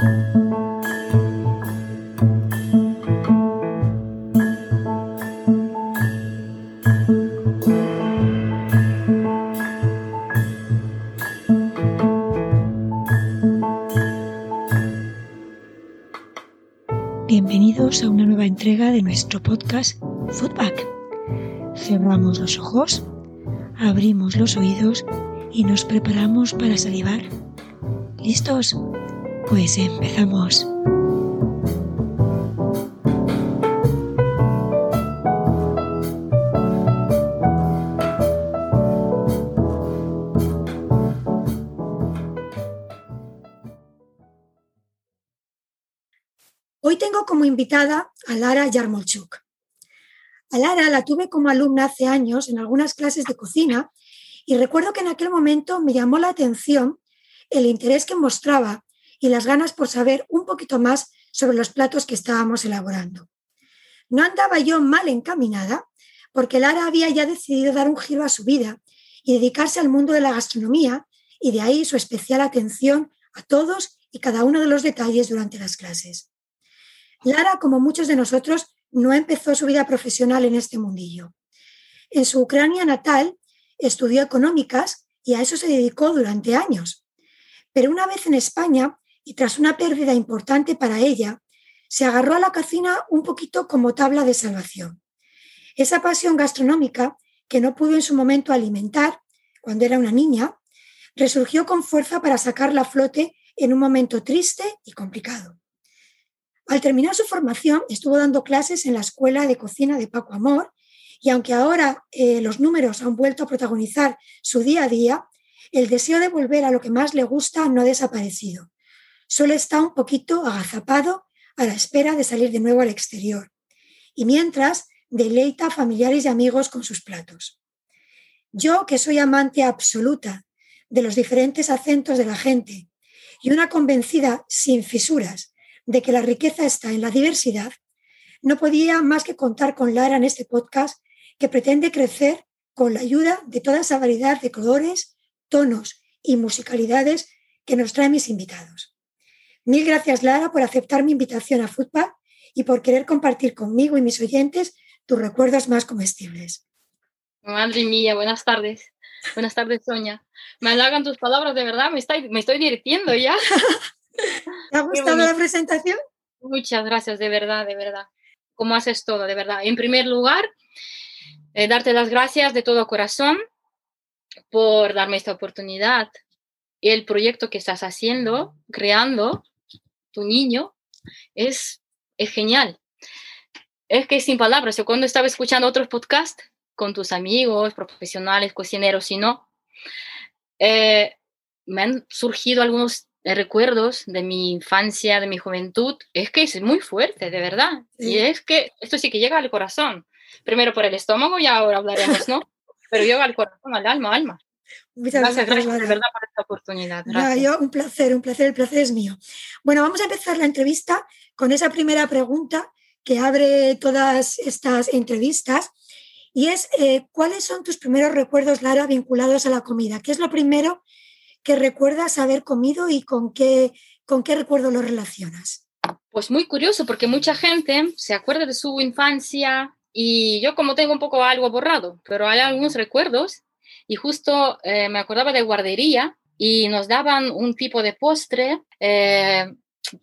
Bienvenidos a una nueva entrega de nuestro podcast Footback. Cerramos los ojos, abrimos los oídos y nos preparamos para salivar. ¿Listos? Pues empezamos. Hoy tengo como invitada a Lara Yarmolchuk. A Lara la tuve como alumna hace años en algunas clases de cocina y recuerdo que en aquel momento me llamó la atención el interés que mostraba y las ganas por saber un poquito más sobre los platos que estábamos elaborando. No andaba yo mal encaminada porque Lara había ya decidido dar un giro a su vida y dedicarse al mundo de la gastronomía y de ahí su especial atención a todos y cada uno de los detalles durante las clases. Lara, como muchos de nosotros, no empezó su vida profesional en este mundillo. En su Ucrania natal estudió económicas y a eso se dedicó durante años. Pero una vez en España, y tras una pérdida importante para ella, se agarró a la cocina un poquito como tabla de salvación. Esa pasión gastronómica que no pudo en su momento alimentar cuando era una niña, resurgió con fuerza para sacarla a flote en un momento triste y complicado. Al terminar su formación, estuvo dando clases en la Escuela de Cocina de Paco Amor y aunque ahora eh, los números han vuelto a protagonizar su día a día, el deseo de volver a lo que más le gusta no ha desaparecido. Solo está un poquito agazapado a la espera de salir de nuevo al exterior. Y mientras, deleita a familiares y amigos con sus platos. Yo, que soy amante absoluta de los diferentes acentos de la gente y una convencida sin fisuras de que la riqueza está en la diversidad, no podía más que contar con Lara en este podcast que pretende crecer con la ayuda de toda esa variedad de colores, tonos y musicalidades que nos traen mis invitados. Mil gracias, Lara, por aceptar mi invitación a Football y por querer compartir conmigo y mis oyentes tus recuerdos más comestibles. Madre mía, buenas tardes. Buenas tardes, Sonia. Me halagan tus palabras, de verdad, me estoy, me estoy divirtiendo ya. ¿Te ha gustado la presentación? Muchas gracias, de verdad, de verdad. ¿Cómo haces todo, de verdad? En primer lugar, eh, darte las gracias de todo corazón por darme esta oportunidad. El proyecto que estás haciendo, creando, tu niño, es, es genial. Es que sin palabras, yo cuando estaba escuchando otros podcasts con tus amigos, profesionales, cocineros y no, eh, me han surgido algunos recuerdos de mi infancia, de mi juventud, es que es muy fuerte, de verdad. Y es que esto sí que llega al corazón. Primero por el estómago y ahora hablaremos, ¿no? Pero llega al corazón, al alma, alma. Muchas gracias, de verdad por esta oportunidad. yo, un placer, un placer, el placer es mío. Bueno, vamos a empezar la entrevista con esa primera pregunta que abre todas estas entrevistas y es, eh, ¿cuáles son tus primeros recuerdos, Lara, vinculados a la comida? ¿Qué es lo primero que recuerdas haber comido y con qué, con qué recuerdo lo relacionas? Pues muy curioso, porque mucha gente se acuerda de su infancia y yo como tengo un poco algo borrado, pero hay algunos recuerdos y justo eh, me acordaba de guardería y nos daban un tipo de postre eh,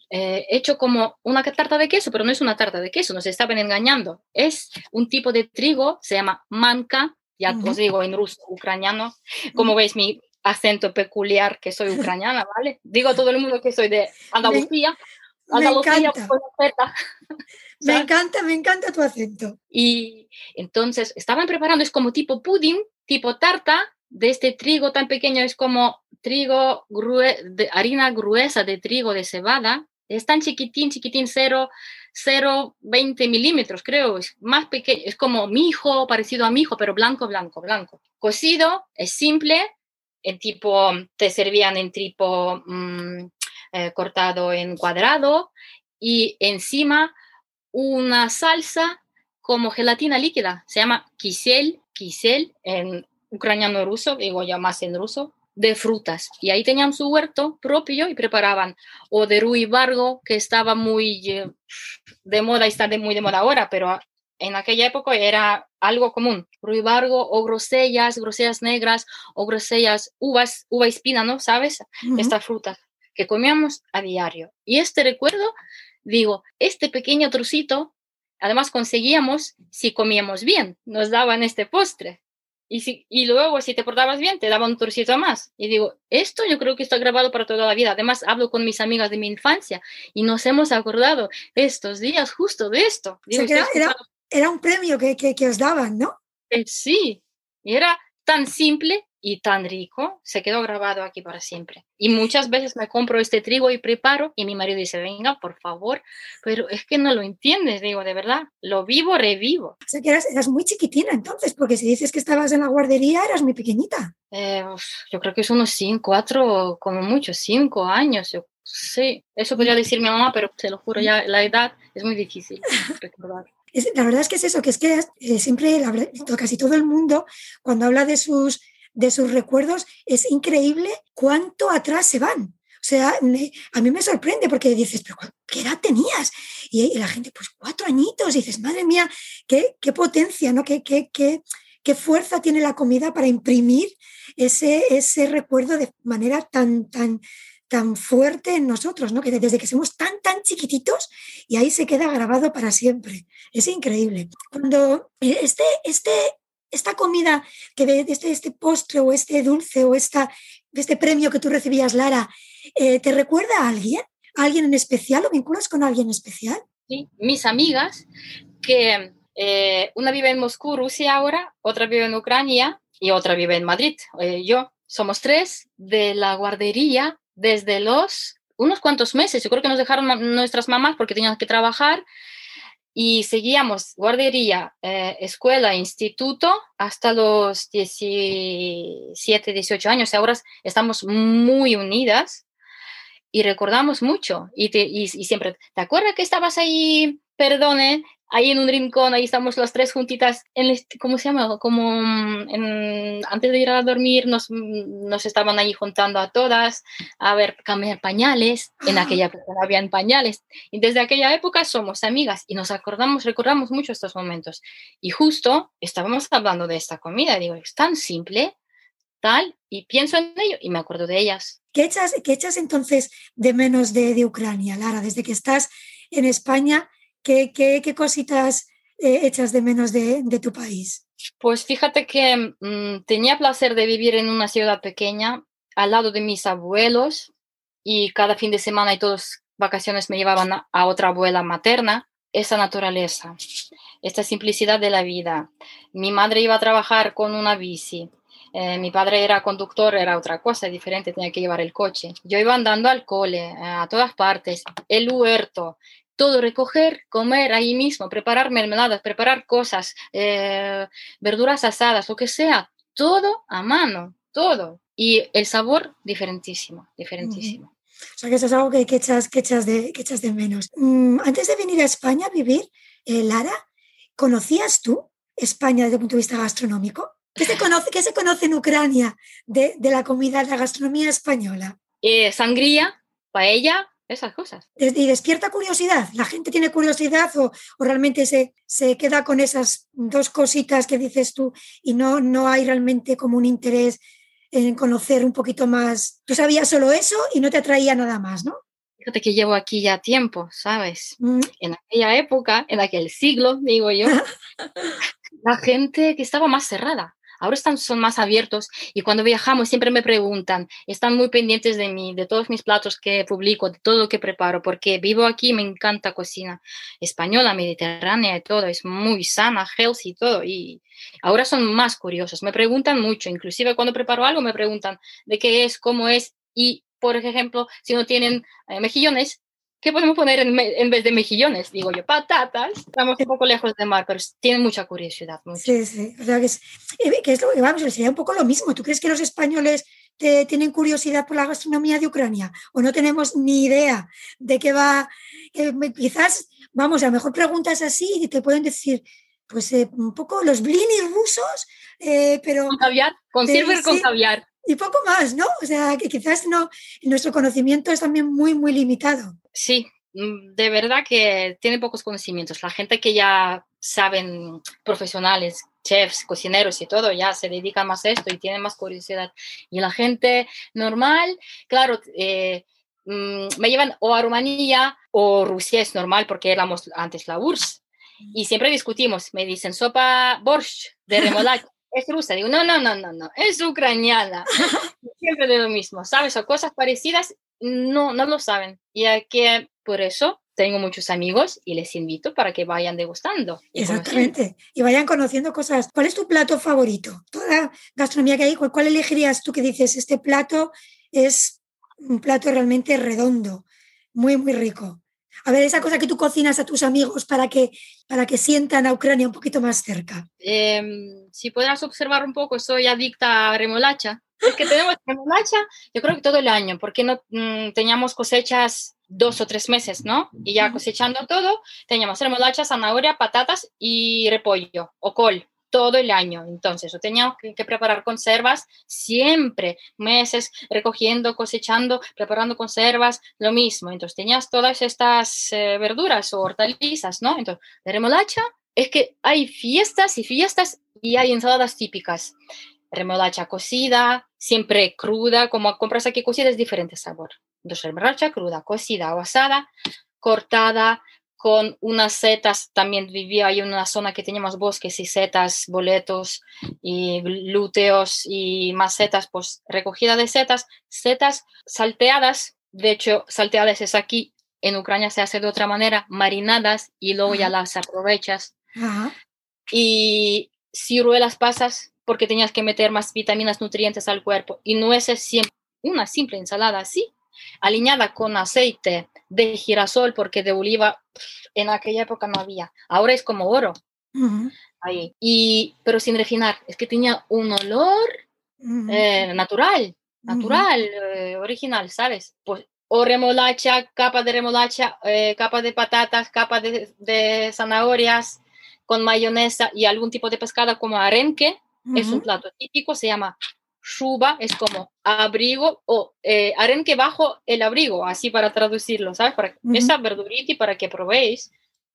eh, hecho como una tarta de queso, pero no es una tarta de queso, nos estaban engañando. Es un tipo de trigo, se llama manka, ya os digo en ruso, ucraniano. Como veis, mi acento peculiar que soy ucraniana, ¿vale? Digo a todo el mundo que soy de Andalucía. Me, Andalucía encanta. me encanta, me encanta tu acento. Y entonces estaban preparando, es como tipo pudding, tipo tarta, de este trigo tan pequeño, es como trigo, de harina gruesa de trigo de cebada, es tan chiquitín, chiquitín, 0, 0,20 milímetros, creo, es más pequeño, es como mijo, parecido a mijo, pero blanco, blanco, blanco. Cocido, es simple, en tipo, te servían en tipo mm, eh, cortado en cuadrado y encima una salsa como gelatina líquida, se llama kisel, kisel en ucraniano ruso, digo ya más en ruso, de frutas. Y ahí tenían su huerto propio y preparaban o de ruibargo, que estaba muy eh, de moda y está de, muy de moda ahora, pero en aquella época era algo común. Ruibargo o grosellas, grosellas negras o grosellas, uvas, uva espina, ¿no? ¿Sabes? Estas frutas que comíamos a diario. Y este recuerdo, digo, este pequeño trocito, además conseguíamos si comíamos bien, nos daban este postre. Y, si, y luego, si te portabas bien, te daban un trocito más. Y digo, esto yo creo que está grabado para toda la vida. Además, hablo con mis amigas de mi infancia y nos hemos acordado estos días justo de esto. era, un premio que, que, que os daban, ¿no? Eh, sí, era tan simple y tan rico, se quedó grabado aquí para siempre. Y muchas veces me compro este trigo y preparo y mi marido dice, venga, por favor, pero es que no lo entiendes, digo, de verdad, lo vivo, revivo. O sea que eras, eras muy chiquitina entonces, porque si dices que estabas en la guardería, eras muy pequeñita. Eh, yo creo que es unos cinco, cuatro, como mucho, cinco años, yo Sí, eso podría decir mi mamá, pero te lo juro, ya la edad es muy difícil recordar. la verdad es que es eso, que es que eh, siempre, casi todo el mundo, cuando habla de sus de sus recuerdos, es increíble cuánto atrás se van. O sea, a mí me sorprende porque dices, pero ¿qué edad tenías? Y, la gente, pues cuatro añitos, y dices, madre mía, qué, qué potencia, ¿no? Qué, qué, qué, qué, fuerza tiene la comida para imprimir ese, ese recuerdo de manera tan, tan, tan fuerte en nosotros, ¿no? Que desde que somos tan, tan chiquititos y ahí se queda grabado para siempre. Es increíble. Cuando eh, este, este, esta comida que de, este, este, postre o este dulce o esta, este premio que tú recibías, Lara, eh, ¿te recuerda a alguien? ¿A alguien en especial? ¿Lo vinculas con alguien especial? Sí, mis amigas, que eh, una vive en Moscú, Rusia ahora, otra vive en Ucrania y otra vive en Madrid. Eh, yo, somos tres de la guardería desde los unos cuantos meses. Yo creo que nos dejaron nuestras mamás porque tenían que trabajar y seguíamos guardería, eh, escuela, instituto hasta los 17, 18 años. Ahora estamos muy unidas y recordamos mucho. Y, y, siempre, ¿te acuerdas que estabas ahí, perdone, ahí en un rincón, ahí estamos las tres juntitas, en ¿cómo se llama? Como mm, antes de ir a dormir nos, mm, nos estaban ahí juntando a todas a ver, cambiar pañales, en aquella época no habían pañales, y desde aquella época somos amigas y nos acordamos, recordamos mucho estos momentos. Y justo estábamos hablando de esta comida, digo, es tan simple, tal, y pienso en ello y me acuerdo de ellas. ¿Qué echas, qué echas entonces de menos de, de Ucrania, Lara, desde que estás en España? ¿Qué, cositas eh, echas de menos de, de, tu país? Pues fíjate que mm, tenía placer de vivir en una ciudad pequeña al lado de mis abuelos y cada fin de semana y todas vacaciones me llevaban a, otra abuela materna. Esa naturaleza, esta simplicidad de la vida. Mi madre iba a trabajar con una bici. Eh, mi padre era conductor, era otra cosa diferente, tenía que llevar el coche. Yo iba andando al cole, a todas partes, el huerto, todo recoger, comer ahí mismo, preparar mermeladas, preparar cosas, eh, verduras asadas, lo que sea, todo a mano, todo. Y el sabor diferentísimo, diferentísimo. O sea, que eso es algo que, echas, que, echas, de, que echas de menos. Mm, antes de venir a España a vivir, eh, Lara, ¿conocías tú España desde el punto de vista gastronómico? ¿Qué se conoce, qué se conoce en Ucrania de, de la comida, de la gastronomía española? Eh, sangría, paella, esas cosas. Y despierta curiosidad. ¿La gente tiene curiosidad o, realmente se, se, queda con esas dos cositas que dices tú y no, no hay realmente como un interés en conocer un poquito más? Tú sabías solo eso y no te atraía nada más, ¿no? Fíjate que llevo aquí ya tiempo, ¿sabes? Mm. En aquella época, en aquel siglo, digo yo, la gente que estaba más cerrada. Ahora están, son más abiertos y cuando viajamos siempre me preguntan, están muy pendientes de mí, de todos mis platos que publico, de todo lo que preparo, porque vivo aquí, me encanta cocina española, mediterránea y todo, es muy sana, healthy y todo. Y ahora son más curiosos, me preguntan mucho, inclusive cuando preparo algo me preguntan de qué es, cómo es y por ejemplo, si no tienen eh, mejillones, ¿qué podemos poner en, vez de mejillones? Digo yo, patatas. Estamos un poco lejos del mar, pero tienen mucha curiosidad. Sí, sí. O sea, que es, eh, que es lo, vamos, sería un poco lo mismo. ¿Tú crees que los españoles tienen curiosidad por la gastronomía de Ucrania? ¿O no tenemos ni idea de qué va? quizás, vamos, a lo mejor preguntas así y te pueden decir, pues eh, un poco los blinis rusos, eh, pero... Con caviar, con silver con caviar. Y poco más, ¿no? O sea, que quizás no, nuestro conocimiento es también muy, muy limitado. Sí, mm, de verdad que tiene pocos conocimientos. La gente que ya saben, profesionales, chefs, cocineros y todo, ya se dedican más a esto y tienen más curiosidad. Y la gente normal, claro, eh, mm, me llevan o a Rumanía o Rusia es normal porque éramos antes la URSS. Y siempre discutimos, me dicen sopa borscht de remolacha. Es rusa. Digo, no, no, no, no, no, es ucraniana. Siempre de lo mismo, ¿sabes? O cosas parecidas, no, no lo saben. Y que por eso tengo muchos amigos y les invito para que vayan degustando. Exactamente. Y vayan conociendo cosas. ¿Cuál es tu plato favorito? Toda gastronomía que hay, ¿cuál elegirías tú que dices, este plato es un plato realmente redondo, muy, muy rico? A ver, esa cosa que tú cocinas a tus amigos para que, para que sientan a Ucrania un poquito más cerca. Em, si podrás observar un poco, soy adicta a remolacha. Es que tenemos remolacha, yo creo que todo el año, porque no mm, teníamos cosechas dos o tres meses, ¿no? Y ya cosechando todo, teníamos remolacha, zanahoria, patatas y repollo o col todo el año. Entonces, yo tenía que, preparar conservas siempre, meses, recogiendo, cosechando, preparando conservas, lo mismo. Entonces, tenías todas estas eh, verduras o hortalizas, ¿no? Entonces, de remolacha, es que hay fiestas y fiestas y hay ensaladas típicas. Remolacha cocida, siempre cruda, como compras aquí cocida es diferente sabor. Entonces, remolacha cruda, cocida o asada, cortada, con unas setas, también vivía ahí en una zona que teníamos bosques y setas, boletos y glúteos y más setas, pues recogida de setas, setas salteadas, de hecho salteadas es aquí, en Ucrania se hace de otra manera, marinadas y luego ya las aprovechas. Y ciruelas pasas porque tenías que meter más vitaminas, nutrientes al cuerpo y nueces siempre, una simple ensalada así, alineada con aceite de girasol, porque de oliva en aquella época no había. Ahora es como oro. Ahí. Y, pero sin refinar, es que tenía un olor eh, natural, natural, eh, original, ¿sabes? Pues o remolacha, capa de remolacha, eh, capa de patatas, capa de, de, zanahorias con mayonesa y algún tipo de pescado como arenque. Es un plato típico, se llama shuba es como abrigo o eh, arenque bajo el abrigo, así para traducirlo, ¿sabes? Para esa verdurita y para que probéis.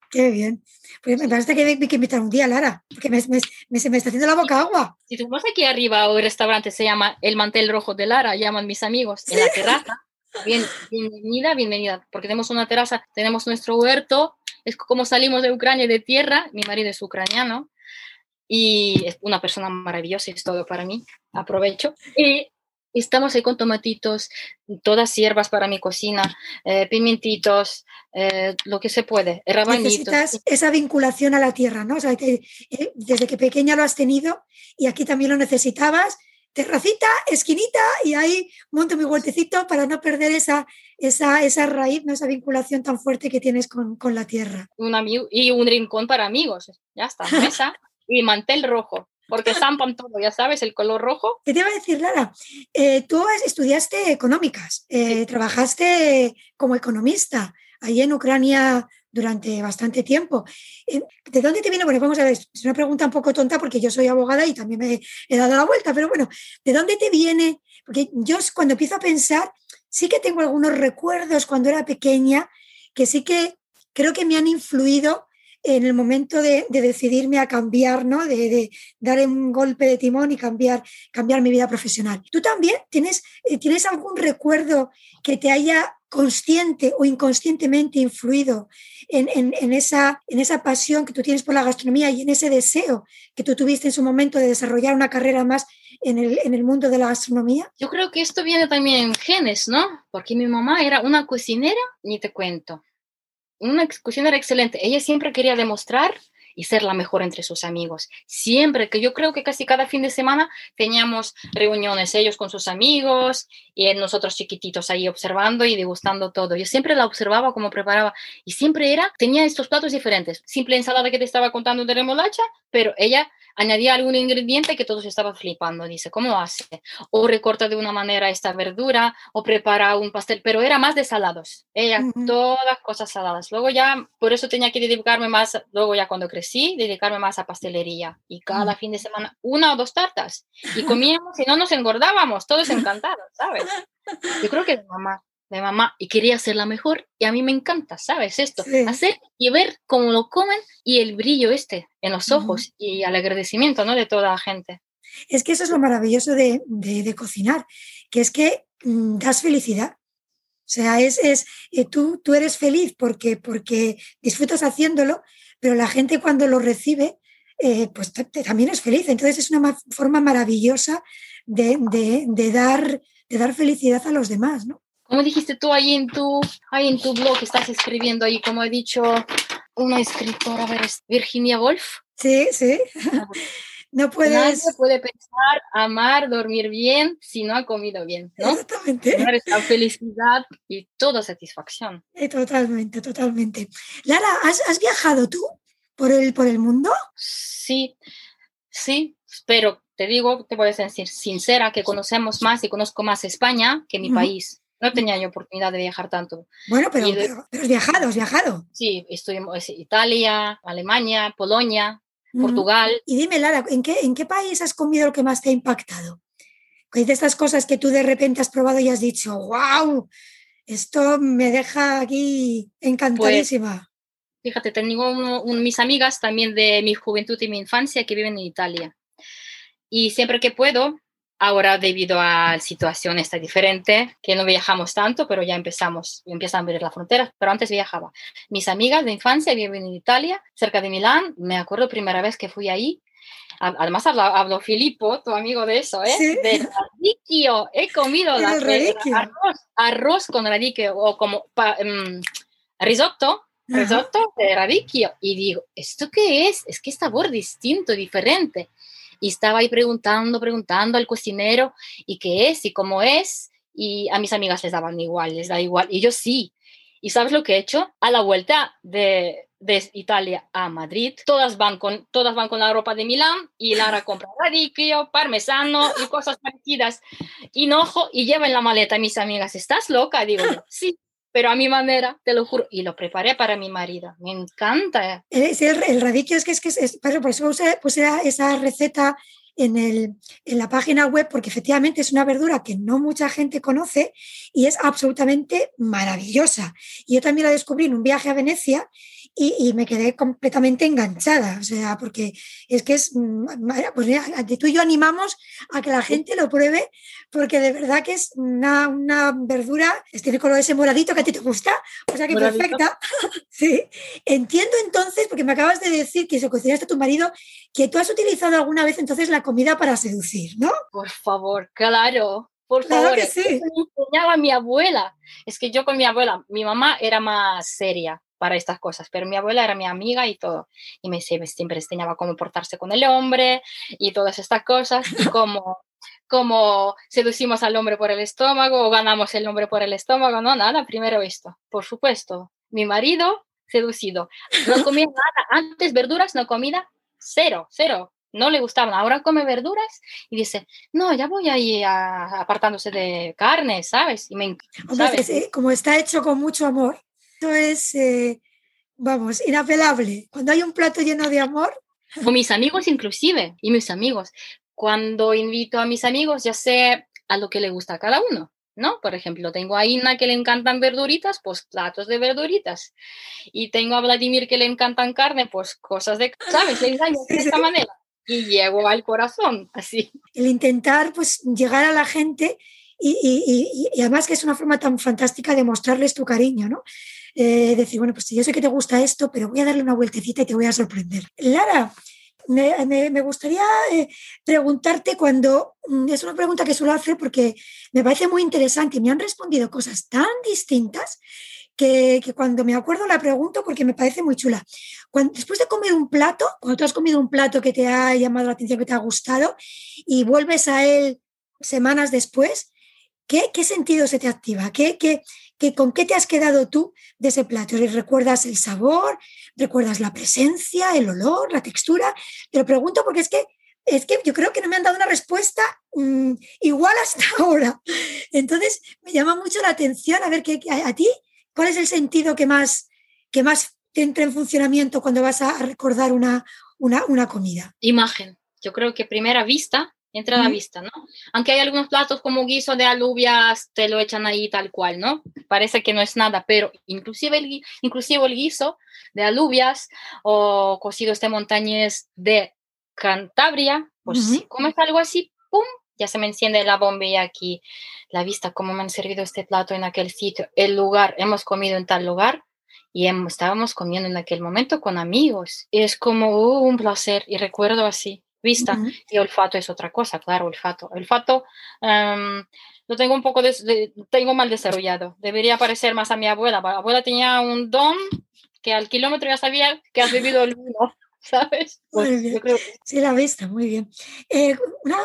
Qué bien. Pues me parece que hay que invitar un día, Lara, porque me, me, se me está haciendo la boca agua. Si tú vas aquí arriba o el restaurante se llama El Mantel Rojo de Lara, llaman mis amigos, en la terraza. Bien, bienvenida, bienvenida, porque tenemos una terraza, tenemos nuestro huerto, es como salimos de Ucrania de tierra, mi marido es ucraniano, y es una persona maravillosa, es todo para mí, aprovecho. Y estamos ahí con tomatitos, todas hierbas para mi cocina, eh, pimientitos, eh, lo que se puede, rabanitos. Necesitas esa vinculación a la tierra, ¿no? O sea, que, eh, desde que pequeña lo has tenido y aquí también lo necesitabas. Terracita, esquinita y ahí monto mi huertecito para no perder esa, esa, esa raíz, ¿no? esa vinculación tan fuerte que tienes con, con la tierra. Un amigo y un rincón para amigos, ya está, mesa y mantel rojo, porque zampan todo, ya sabes, el color rojo. ¿Qué te iba a decir, Lara? Eh, tú estudiaste económicas, eh, trabajaste como economista ahí en Ucrania durante bastante tiempo. Eh, ¿De dónde te viene? Bueno, vamos a ver, es una pregunta un poco tonta porque yo soy abogada y también me he dado la vuelta, pero bueno, ¿de dónde te viene? Porque yo cuando empiezo a pensar, sí que tengo algunos recuerdos cuando era pequeña que sí que creo que me han influido en el momento de, decidirme a cambiar, ¿no? De, dar un golpe de timón y cambiar, cambiar mi vida profesional. ¿Tú también tienes, eh, tienes algún recuerdo que te haya consciente o inconscientemente influido en, esa, en esa pasión que tú tienes por la gastronomía y en ese deseo que tú tuviste en su momento de desarrollar una carrera más en el, en el mundo de la gastronomía? Yo creo que esto viene también en genes, ¿no? Porque mi mamá era una cocinera, ni te cuento una discusión era excelente. Ella siempre quería demostrar y ser la mejor entre sus amigos. Siempre, que yo creo que casi cada fin de semana teníamos reuniones, ellos con sus amigos y nosotros chiquititos ahí observando y degustando todo. Yo siempre la observaba cómo preparaba y siempre era, tenía estos platos diferentes. Simple ensalada que te estaba contando de remolacha, pero ella añadía algún ingrediente que todos estaban flipando. Dice, ¿cómo hace? O recorta de una manera esta verdura, o prepara un pastel, pero era más de salados. Ella, todas cosas saladas. Luego ya, por eso tenía que dedicarme más, luego ya cuando crecí, dedicarme más a pastelería. Y cada fin de semana, una o dos tartas. Y comíamos y no nos engordábamos, todos encantados, ¿sabes? Yo creo que de mamá de mamá y quería ser la mejor y a mí me encanta, ¿sabes? Esto, hacer y ver cómo lo comen y el brillo este en los ojos y al agradecimiento, ¿no? De toda la gente. Es que eso es lo maravilloso de, cocinar, que es que mm, das felicidad. O sea, es, es eh, tú, tú eres feliz porque, porque disfrutas haciéndolo, pero la gente cuando lo recibe, eh, pues también es feliz. Entonces es una forma maravillosa de, de, dar, de dar felicidad a los demás, ¿no? Como dijiste tú ahí en tu, ahí en tu blog, estás escribiendo ahí, como he dicho una escritora, a ver, Virginia Woolf. Sí, sí. No puedes... Nadie puede pensar, amar, dormir bien si no ha comido bien, ¿no? Exactamente. La felicidad y toda satisfacción. totalmente, totalmente. Lara, ¿has, viajado tú por el, por el mundo? Sí, sí, pero te digo, te voy a decir sincera, que conocemos más y conozco más España que mi país no tenía yo oportunidad de viajar tanto. Bueno, pero, has viajado, has viajado. Sí, estuvimos en Italia, Alemania, Polonia, Portugal. Y dime, Lara, ¿en qué, ¿en qué país has comido lo que más te ha impactado? ¿Qué de estas cosas que tú de repente has probado y has dicho, wow, esto me deja aquí encantadísima? Pues, fíjate, tengo mis amigas también de mi juventud y mi infancia que viven en Italia. Y siempre que puedo, Ahora, debido a la situación está diferente, que no viajamos tanto, pero ya empezamos, empiezan a abrir las fronteras, pero antes viajaba. Mis amigas de infancia viven en Italia, cerca de Milán. Me acuerdo primera vez que fui ahí. Además habló, Filippo, tu amigo de eso, ¿eh? ¿Sí? De radicchio. He comido la, arroz, arroz, con radicchio o como mm, risotto, risotto de radicchio. Y digo, ¿esto qué es? Es que sabor distinto, diferente y estaba ahí preguntando, preguntando al cocinero, ¿y qué es? ¿Y cómo es? Y a mis amigas les daban igual, les da igual. Y yo sí. ¿Y sabes lo que he hecho? A la vuelta de, de Italia a Madrid, todas van, con, todas van con la ropa de Milán y Lara compra radicchio, parmesano y cosas parecidas. Hinojo y lleva en la maleta a mis amigas, ¿estás loca? Digo sí, pero a mi manera, te lo juro, y lo preparé para mi marido. Me encanta. El, el, el radicchio es que es, que es, por eso puse, esa receta en, el, en la página web porque efectivamente es una verdura que no mucha gente conoce y es absolutamente maravillosa. Y yo también la descubrí en un viaje a Venecia y, me quedé completamente enganchada, o sea, porque es que es, mm, pues mira, tú y yo animamos a que la gente lo pruebe, porque de verdad que es una, una verdura, tiene color ese moradito que a ti te gusta, o sea que perfecta. sí. Entiendo entonces, porque me acabas de decir que se cocinaste a tu marido, que tú has utilizado alguna vez entonces la comida para seducir, ¿no? Por favor, claro. Por favor, que sí. me enseñaba mi abuela. Es que yo con mi abuela, mi mamá era más seria para estas cosas, pero mi abuela era mi amiga y todo, y me, siempre enseñaba cómo portarse con el hombre y todas estas cosas, y cómo, cómo seducimos al hombre por el estómago o ganamos el hombre por el estómago, no, nada, primero esto, por supuesto, mi marido seducido, no comía nada, antes verduras, no comida, cero, cero, no le gustaban. Ahora come verduras y dice, no, ya voy ahí apartándose de carne, ¿sabes? Y me, ¿sabes? como está hecho con mucho amor, es, eh, vamos, inapelable. Cuando hay un plato lleno de amor. O mis amigos inclusive, y mis amigos. Cuando invito a mis amigos, ya sé a lo que le gusta a cada uno. ¿no? Por ejemplo, tengo a Ina que le encantan verduritas, pues platos de verduritas. Y tengo a Vladimir que le encantan carne, pues cosas de, ¿sabes? Le de esta manera. Y llego al corazón, así. El intentar, pues, llegar a la gente y, y, y, además que es una forma tan fantástica de mostrarles tu cariño, ¿no? Eh, decir, bueno, pues yo sé que te gusta esto, pero voy a darle una vueltecita y te voy a sorprender. Lara, me, gustaría eh, preguntarte cuando, mm, es una pregunta que suelo hacer porque me parece muy interesante, me han respondido cosas tan distintas que, cuando me acuerdo la pregunto porque me parece muy chula. Después de comer un plato, cuando tú has comido un plato que te ha llamado la atención, que te ha gustado, y vuelves a él semanas después, ¿qué, qué sentido se te activa? ¿Qué, qué, ¿Con qué te has quedado tú de ese plato? ¿Recuerdas el sabor? ¿Recuerdas la presencia, el olor, la textura? Te lo pregunto porque es que es que yo creo que no me han dado una respuesta mm, igual hasta ahora. Entonces, me llama mucho la atención a ver qué a, ti, ¿cuál es el sentido que más, que más te entra en funcionamiento cuando vas a recordar una, una, comida? Imagen. Yo creo que primera vista entra a la vista, ¿no? Aunque hay algunos platos como guiso de alubias, te lo echan ahí tal cual, ¿no? Parece que no es nada, pero inclusive el, inclusive el guiso de alubias o cocidos de montañés de Cantabria, pues si comes algo así, ¡pum! Ya se me enciende la bombilla aquí, la vista, cómo me han servido este plato en aquel sitio, el lugar, hemos comido en tal lugar y estábamos comiendo en aquel momento con amigos. Y es como uh, un placer y recuerdo así, vista. Y olfato es otra cosa, claro, olfato. Olfato em, lo tengo un poco, tengo mal desarrollado. Debería parecer más a mi abuela. Mi abuela tenía un don que al kilómetro ya sabía que has bebido el vino. ¿sabes? Pues sí, la vista, muy bien. Eh,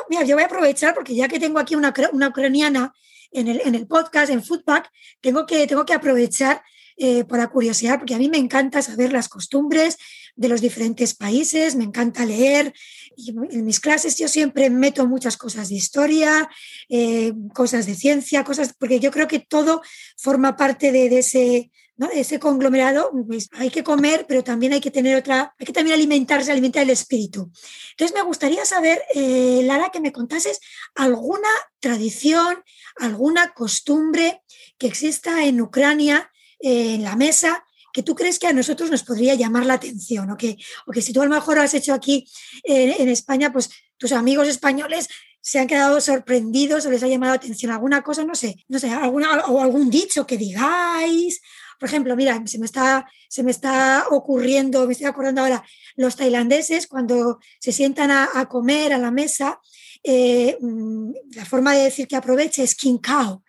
mira, yo voy a aprovechar porque ya que tengo aquí una, una ucraniana en el, en el podcast, en Foodpack, tengo que, tengo que aprovechar eh, para curiosidad, porque a mí me encanta saber las costumbres de los diferentes países, me encanta leer. Y en mis clases yo siempre meto muchas cosas de historia, eh, cosas de ciencia, cosas, porque yo creo que todo forma parte de, ese, ese conglomerado, pues, hay que comer, pero también hay que tener otra, hay que también alimentarse, alimentar el espíritu. Entonces me gustaría saber, eh, Lara, que me contases alguna tradición, alguna costumbre que exista en Ucrania, eh, en la mesa, que tú crees que a nosotros nos podría llamar la atención, o que, o que si tú a lo mejor has hecho aquí en España, pues tus amigos españoles se han quedado sorprendidos o les ha llamado la atención alguna cosa, no sé, no sé, alguna, o algún dicho que digáis, por ejemplo, mira, se me está, se me está ocurriendo, me estoy acordando ahora, los tailandeses cuando se sientan a, comer a la mesa, eh, mm, la forma de decir que aproveche es king kao.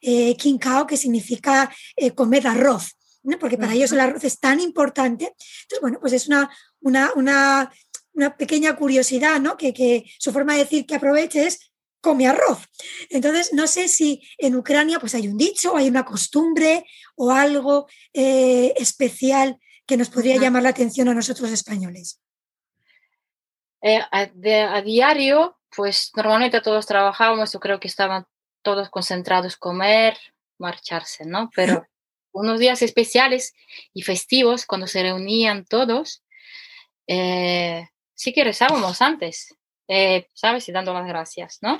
Eh, king kao que significa eh, comer arroz, porque para ellos el arroz es tan importante. Entonces, bueno, pues es una, una, una, una pequeña curiosidad, ¿no? Que, que, su forma de decir que aproveche es come arroz. Entonces, no sé si en Ucrania pues hay un dicho, hay una costumbre o algo eh, especial que nos podría llamar la atención a nosotros españoles. Eh, a, diario, pues normalmente todos trabajábamos, yo creo que estaban todos concentrados comer, marcharse, ¿no? Pero unos días especiales y festivos, cuando se reunían todos, eh, sí que rezábamos antes. Eh, ¿sabes? Y dando las gracias, ¿no?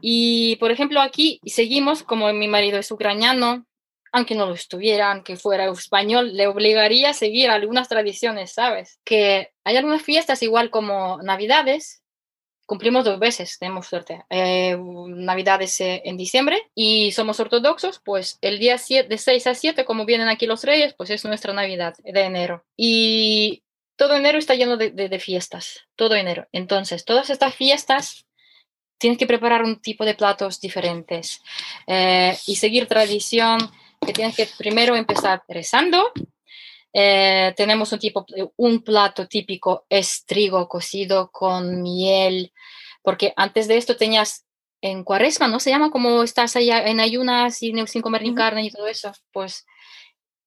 Y, por ejemplo, aquí seguimos, como mi marido es ucraniano, aunque no lo estuviera, aunque fuera español, le obligaría a seguir algunas tradiciones, ¿sabes? Que hay algunas fiestas, igual como Navidades, cumplimos dos veces, tenemos suerte. Eh, Navidades eh, en diciembre y somos ortodoxos, pues el día de 6 a 7, como vienen aquí los reyes, pues es nuestra Navidad de enero. Y todo enero está lleno de, fiestas, todo enero. Entonces, todas estas fiestas tienes que preparar un tipo de platos diferentes eh, y seguir tradición que tienes que primero empezar rezando. Eh, tenemos un tipo, un plato típico es trigo cocido con miel, porque antes de esto tenías en cuaresma, ¿no? Se llama como estás allá en ayunas y sin comer ni carne y todo eso. Pues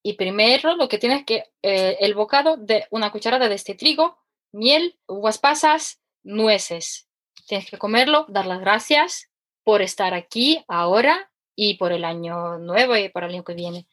y primero lo que tienes que, eh, el bocado de una cucharada de este trigo, miel, uvas pasas, nueces. Tienes que comerlo, dar las gracias por estar aquí ahora y por el año nuevo y por el año que viene.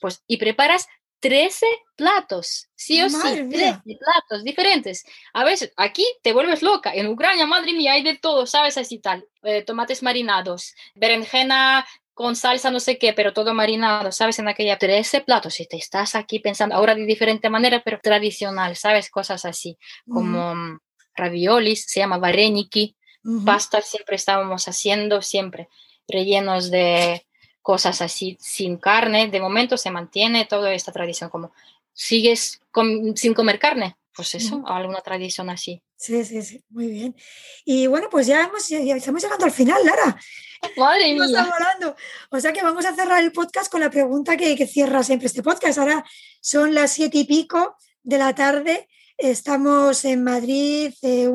Pues, y preparas 13 platos, sí o sí, 13 platos diferentes. A veces aquí te vuelves loca. En Ucrania, madre mía, hay de todo, ¿sabes? Así tal. Eh, tomates marinados, berenjena con salsa no sé qué, pero todo marinado, ¿sabes? En aquella 13 platos, si te estás aquí pensando ahora de diferente manera, pero tradicional, ¿sabes? Cosas así, como mm, raviolis, se llama vareniki, pasta siempre estábamos haciendo, siempre rellenos de cosas así, sin carne, de momento se mantiene toda esta tradición, como sigues sin comer carne, pues eso, alguna tradición así. Sí, sí, sí, muy bien. Y bueno, pues ya, hemos, ya estamos llegando al final, Lara. Madre mía. O sea que vamos a cerrar el podcast con la pregunta que, cierra siempre este podcast. Ahora son las siete y pico de la tarde Estamos en Madrid eh,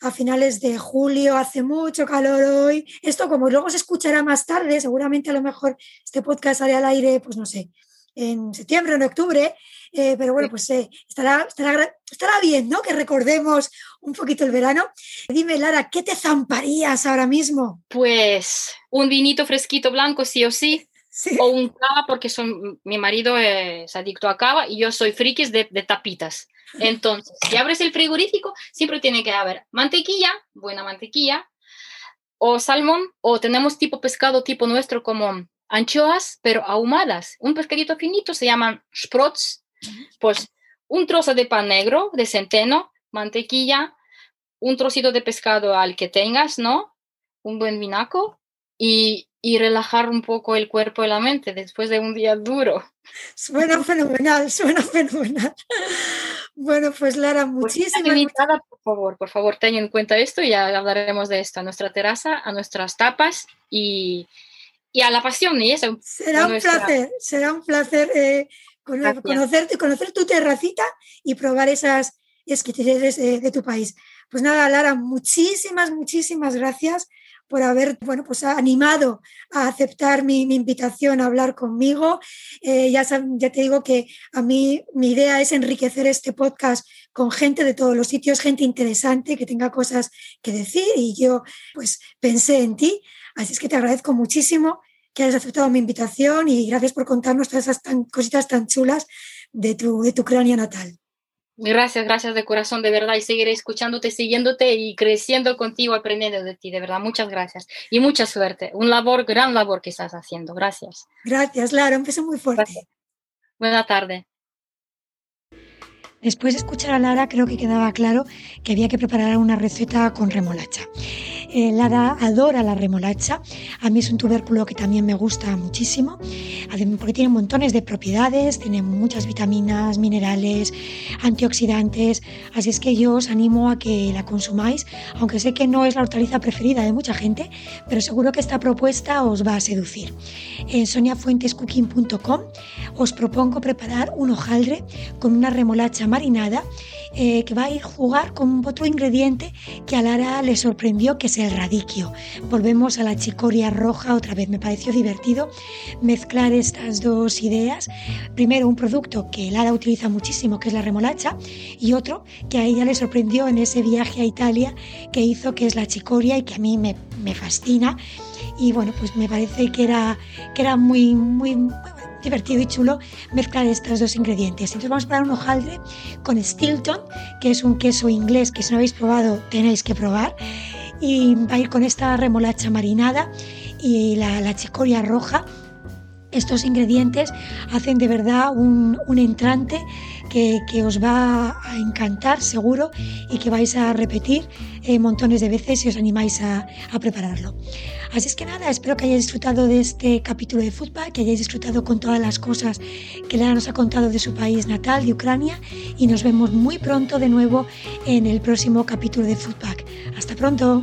a finales de julio, hace mucho calor hoy. Esto como luego se escuchará más tarde, seguramente a lo mejor este podcast sale al aire, pues no sé, en septiembre o en octubre, eh, pero bueno, pues eh, estará, estará, estará, bien, ¿no? Que recordemos un poquito el verano. Dime, Lara, ¿qué te zamparías ahora mismo? Pues un vinito fresquito blanco, sí o sí. O un cava, porque son, mi marido es adicto a cava y yo soy frikis de, de tapitas. Entonces, si abres el frigorífico, siempre tiene que haber mantequilla, buena mantequilla, o salmón, o tenemos tipo pescado tipo nuestro como anchoas, pero ahumadas. Un pescadito finito se llaman sprots. Pues un trozo de pan negro, de centeno, mantequilla, un trocito de pescado al que tengas, ¿no? Un buen vinaco y, y relajar un poco el cuerpo y la mente después de un día duro. Suena fenomenal, suena fenomenal. Bueno, pues Lara, pues muchísimas gracias. Por favor, por favor, ten en cuenta esto y ya hablaremos de esto a nuestra terraza, a nuestras tapas y, y a la pasión y eso. Será un placer, será un placer eh, conocerte, conocer tu terracita y probar esas exquisiteces de, de tu país. Pues nada, Lara, muchísimas, muchísimas gracias por haber bueno, pues, animado a aceptar mi, invitación a hablar conmigo. Eh, ya, ya te digo que a mí mi idea es enriquecer este podcast con gente de todos los sitios, gente interesante que tenga cosas que decir y yo pues pensé en ti. Así es que te agradezco muchísimo que hayas aceptado mi invitación y gracias por contarnos todas esas cositas tan chulas de tu, de tu Ucrania natal. Gracias, gracias de corazón, de verdad, y seguiré escuchándote, siguiéndote y creciendo contigo, aprendiendo de ti, de verdad, muchas gracias y mucha suerte. Un labor, gran labor que estás haciendo. Gracias. Gracias, Lara, beso muy fuerte. Buena tarde. Después de escuchar a Lara, creo que quedaba claro que había que preparar una receta con remolacha. Eh, Lara adora la remolacha. A mí es un tubérculo que también me gusta muchísimo, porque tiene montones de propiedades, tiene muchas vitaminas, minerales, antioxidantes. Así es que yo os animo a que la consumáis, aunque sé que no es la hortaliza preferida de mucha gente, pero seguro que esta propuesta os va a seducir. En soniafuentescooking.com os propongo preparar un hojaldre con una remolacha marinada eh, que va a ir jugar con otro ingrediente que a Lara le sorprendió, que es el radiquio. Volvemos a la chicoria roja otra vez. Me pareció divertido mezclar estas dos ideas. Primero, un producto que Lara utiliza muchísimo, que es la remolacha, y otro que a ella le sorprendió en ese viaje a Italia que hizo, que es la chicoria y que a mí me, me fascina. Y bueno, pues me parece que era, que era muy, muy, divertido y chulo mezclar estos dos ingredientes. Entonces vamos a preparar un hojaldre con Stilton, que es un queso inglés que si no habéis probado tenéis que probar. Y va a ir con esta remolacha marinada y la, la chicoria roja. Estos ingredientes hacen de verdad un entrante que, os va a encantar seguro y que vais a repetir eh, montones de veces si os animáis a, prepararlo. Así es que nada, espero que hayáis disfrutado de este capítulo de fútbol, que hayáis disfrutado con todas las cosas que Lara nos ha contado de su país natal, de Ucrania, y nos vemos muy pronto de nuevo en el próximo capítulo de Footback. Hasta pronto.